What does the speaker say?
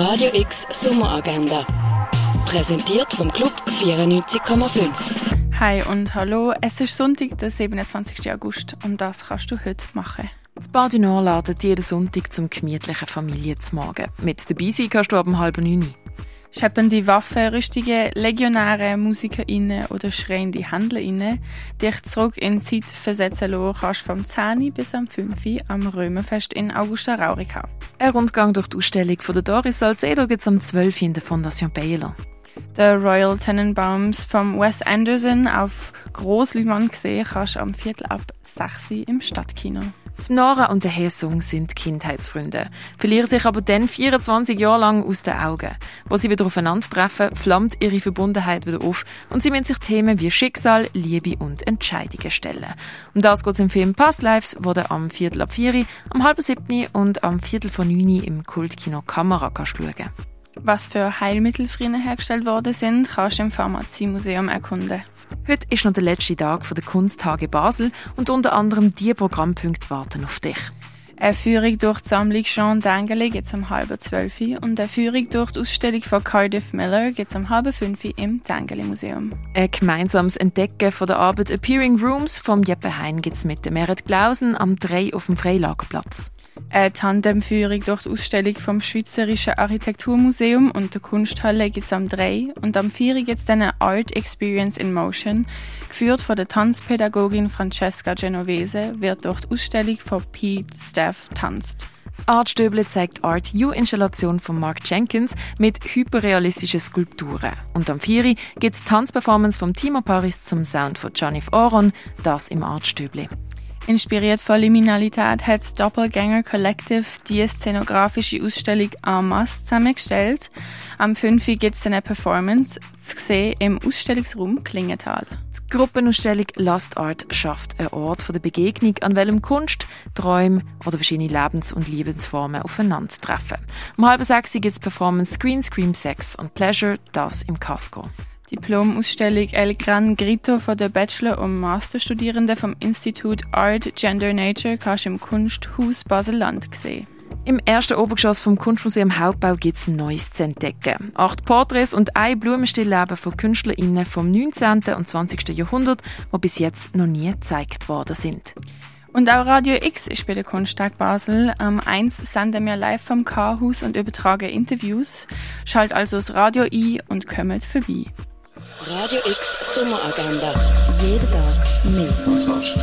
Radio X Sommeragenda. Präsentiert vom Club 94,5. Hi und hallo, es ist Sonntag, der 27. August und das kannst du heute machen. Das Nord ladet jeden Sonntag zum gemütlichen Familienzmagen. Mit dabei sein kannst du ab um halb neun. Scheppende Waffenrüstungen, Legionäre, MusikerInnen oder schreiende HändlerInnen dich zurück in die Zeit versetzen lassen kannst vom 10. bis am 5. am Römerfest in Augusta Raurica. Ein Rundgang durch die Ausstellung von der Doris Salcedo gibt es am 12. in der Fondation Baylor. Der Royal Tenenbaums von Wes Anderson auf Grossleinwand gesehen kannst du am Viertel ab 6 Uhr im Stadtkino. Die Nora und der Hesung sind Kindheitsfreunde, verlieren sich aber dann 24 Jahre lang aus den Augen. Wo sie wieder aufeinandertreffen, flammt ihre Verbundenheit wieder auf und sie müssen sich Themen wie Schicksal, Liebe und Entscheidungen stellen. Um das geht es im Film Past Lives, wo du am Viertel ab 4 am halb siebten und am Viertel von 9 im Kultkino Kamera kannst schauen. Was für Heilmittel früher hergestellt worden sind, kannst du im Pharmaziemuseum erkunden. Heute ist noch der letzte Tag der Kunsttage Basel und unter anderem die Programmpunkte warten auf dich. Eine Führung durch die Sammlung Jean Dengeli es um halb zwölf und eine Führung durch die Ausstellung von Cardiff Miller es um halb fünf im Dengeli Museum. Ein gemeinsames Entdecken von der Arbeit Appearing Rooms vom Jeppe Hein gibt es mit dem Merit Glausen am 3 auf dem Freilagerplatz. Eine Tandemführung durch die Ausstellung vom Schweizerischen Architekturmuseum und der Kunsthalle gibt es am 3 und am 4 gibt es eine Art Experience in Motion. Geführt von der Tanzpädagogin Francesca Genovese wird durch die Ausstellung von Pete Staff tanzt. Das Artstöble zeigt Art U-Installation von Mark Jenkins mit hyperrealistischen Skulpturen. Und am 4 gibt es Tanzperformance vom Timo Paris zum Sound von Janif Oron, das im Artstöble. Inspiriert von Liminalität hat das Doppelgänger Collective die szenografische Ausstellung En Masse zusammengestellt. Am 5. gibt es eine Performance zu sehen im Ausstellungsraum Klingenthal. Die Gruppenausstellung Last Art schafft einen Ort der Begegnung, an welchem Kunst, Träume oder verschiedene Lebens- und Lebensformen aufeinandertreffen. Um halb sechs gibt es Performance Screen, Scream, Sex und Pleasure, das im Casco. Diplomausstellung El Gran Grito von der Bachelor- und Masterstudierenden vom Institut Art Gender Nature kannst du im Kunsthaus Basel-Land sehen. Im ersten Obergeschoss vom Kunstmuseum Hauptbau gibt es Neues zu entdecken. Acht Porträts und ein Blumenstillleben von KünstlerInnen vom 19. und 20. Jahrhundert, die bis jetzt noch nie gezeigt worden sind. Und auch Radio X ist bei der Kunsttag Basel. Am 1 senden wir live vom K-Haus und übertragen Interviews. Schalt also das Radio ein und kommt vorbei. Radio X Sommeragenda. Jeden Tag mehr. Kontrast.